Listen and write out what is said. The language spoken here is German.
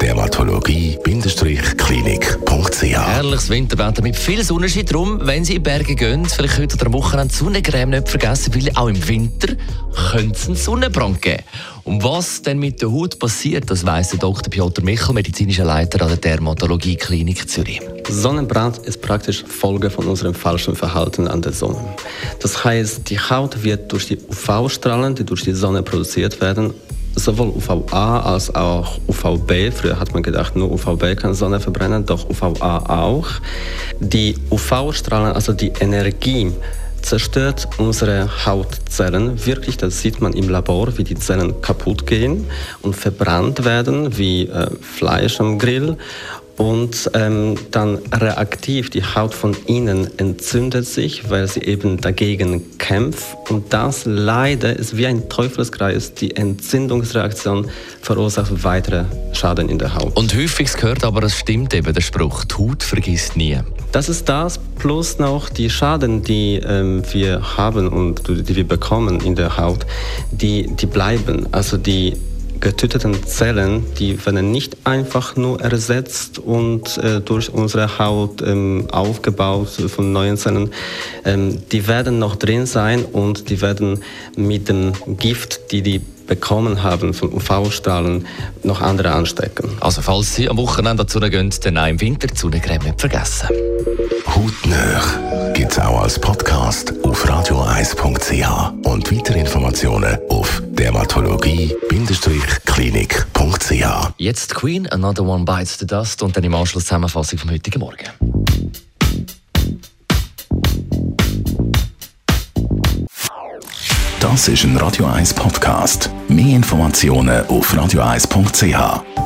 Dermatologie-klinik.ch Herrliches Winterwetter mit viel Sonnenschein. Darum, wenn Sie in Berge gehen, vielleicht heute oder am Wochenende Sonnencreme nicht vergessen, weil auch im Winter könnte es einen Sonnenbrand geben. Und was denn mit der Haut passiert, das weiss der Dr. Piotr Michel, medizinischer Leiter an der Dermatologie Klinik Zürich. Sonnenbrand ist praktisch Folge von unserem falschen Verhalten an der Sonne. Das heißt, die Haut wird durch die UV-Strahlen, die durch die Sonne produziert werden, sowohl UVA als auch UVB. Früher hat man gedacht, nur UVB kann Sonne verbrennen, doch UVA auch. Die UV-Strahlen, also die Energie, zerstört unsere Hautzellen. Wirklich, das sieht man im Labor, wie die Zellen kaputt gehen und verbrannt werden, wie äh, Fleisch am Grill und ähm, dann reaktiv die Haut von innen entzündet sich, weil sie eben dagegen kämpft und das leider ist wie ein Teufelskreis. Die Entzündungsreaktion verursacht weitere Schaden in der Haut. Und häufig gehört aber, es stimmt eben der Spruch, die Haut vergisst nie. Das ist das, plus noch die Schaden, die ähm, wir haben und die wir bekommen in der Haut, die, die bleiben. Also die getöteten Zellen, die werden nicht einfach nur ersetzt und äh, durch unsere Haut ähm, aufgebaut von neuen Zellen. Ähm, die werden noch drin sein und die werden mit dem Gift, die die bekommen haben von UV-Strahlen, noch andere anstecken. Also falls Sie am Wochenende dazu gehen, dann auch im Winter die Sonnencreme nicht vergessen. Hautnöch gibt es auch als Podcast auf radio1.ch und weitere Informationen auf dermatologie-klinik.ch. Jetzt Queen, Another One Bites the Dust und dann im Anschluss Zusammenfassung vom heutigen Morgen. Das ist ein Radio 1 Podcast. Mehr Informationen auf radio1.ch.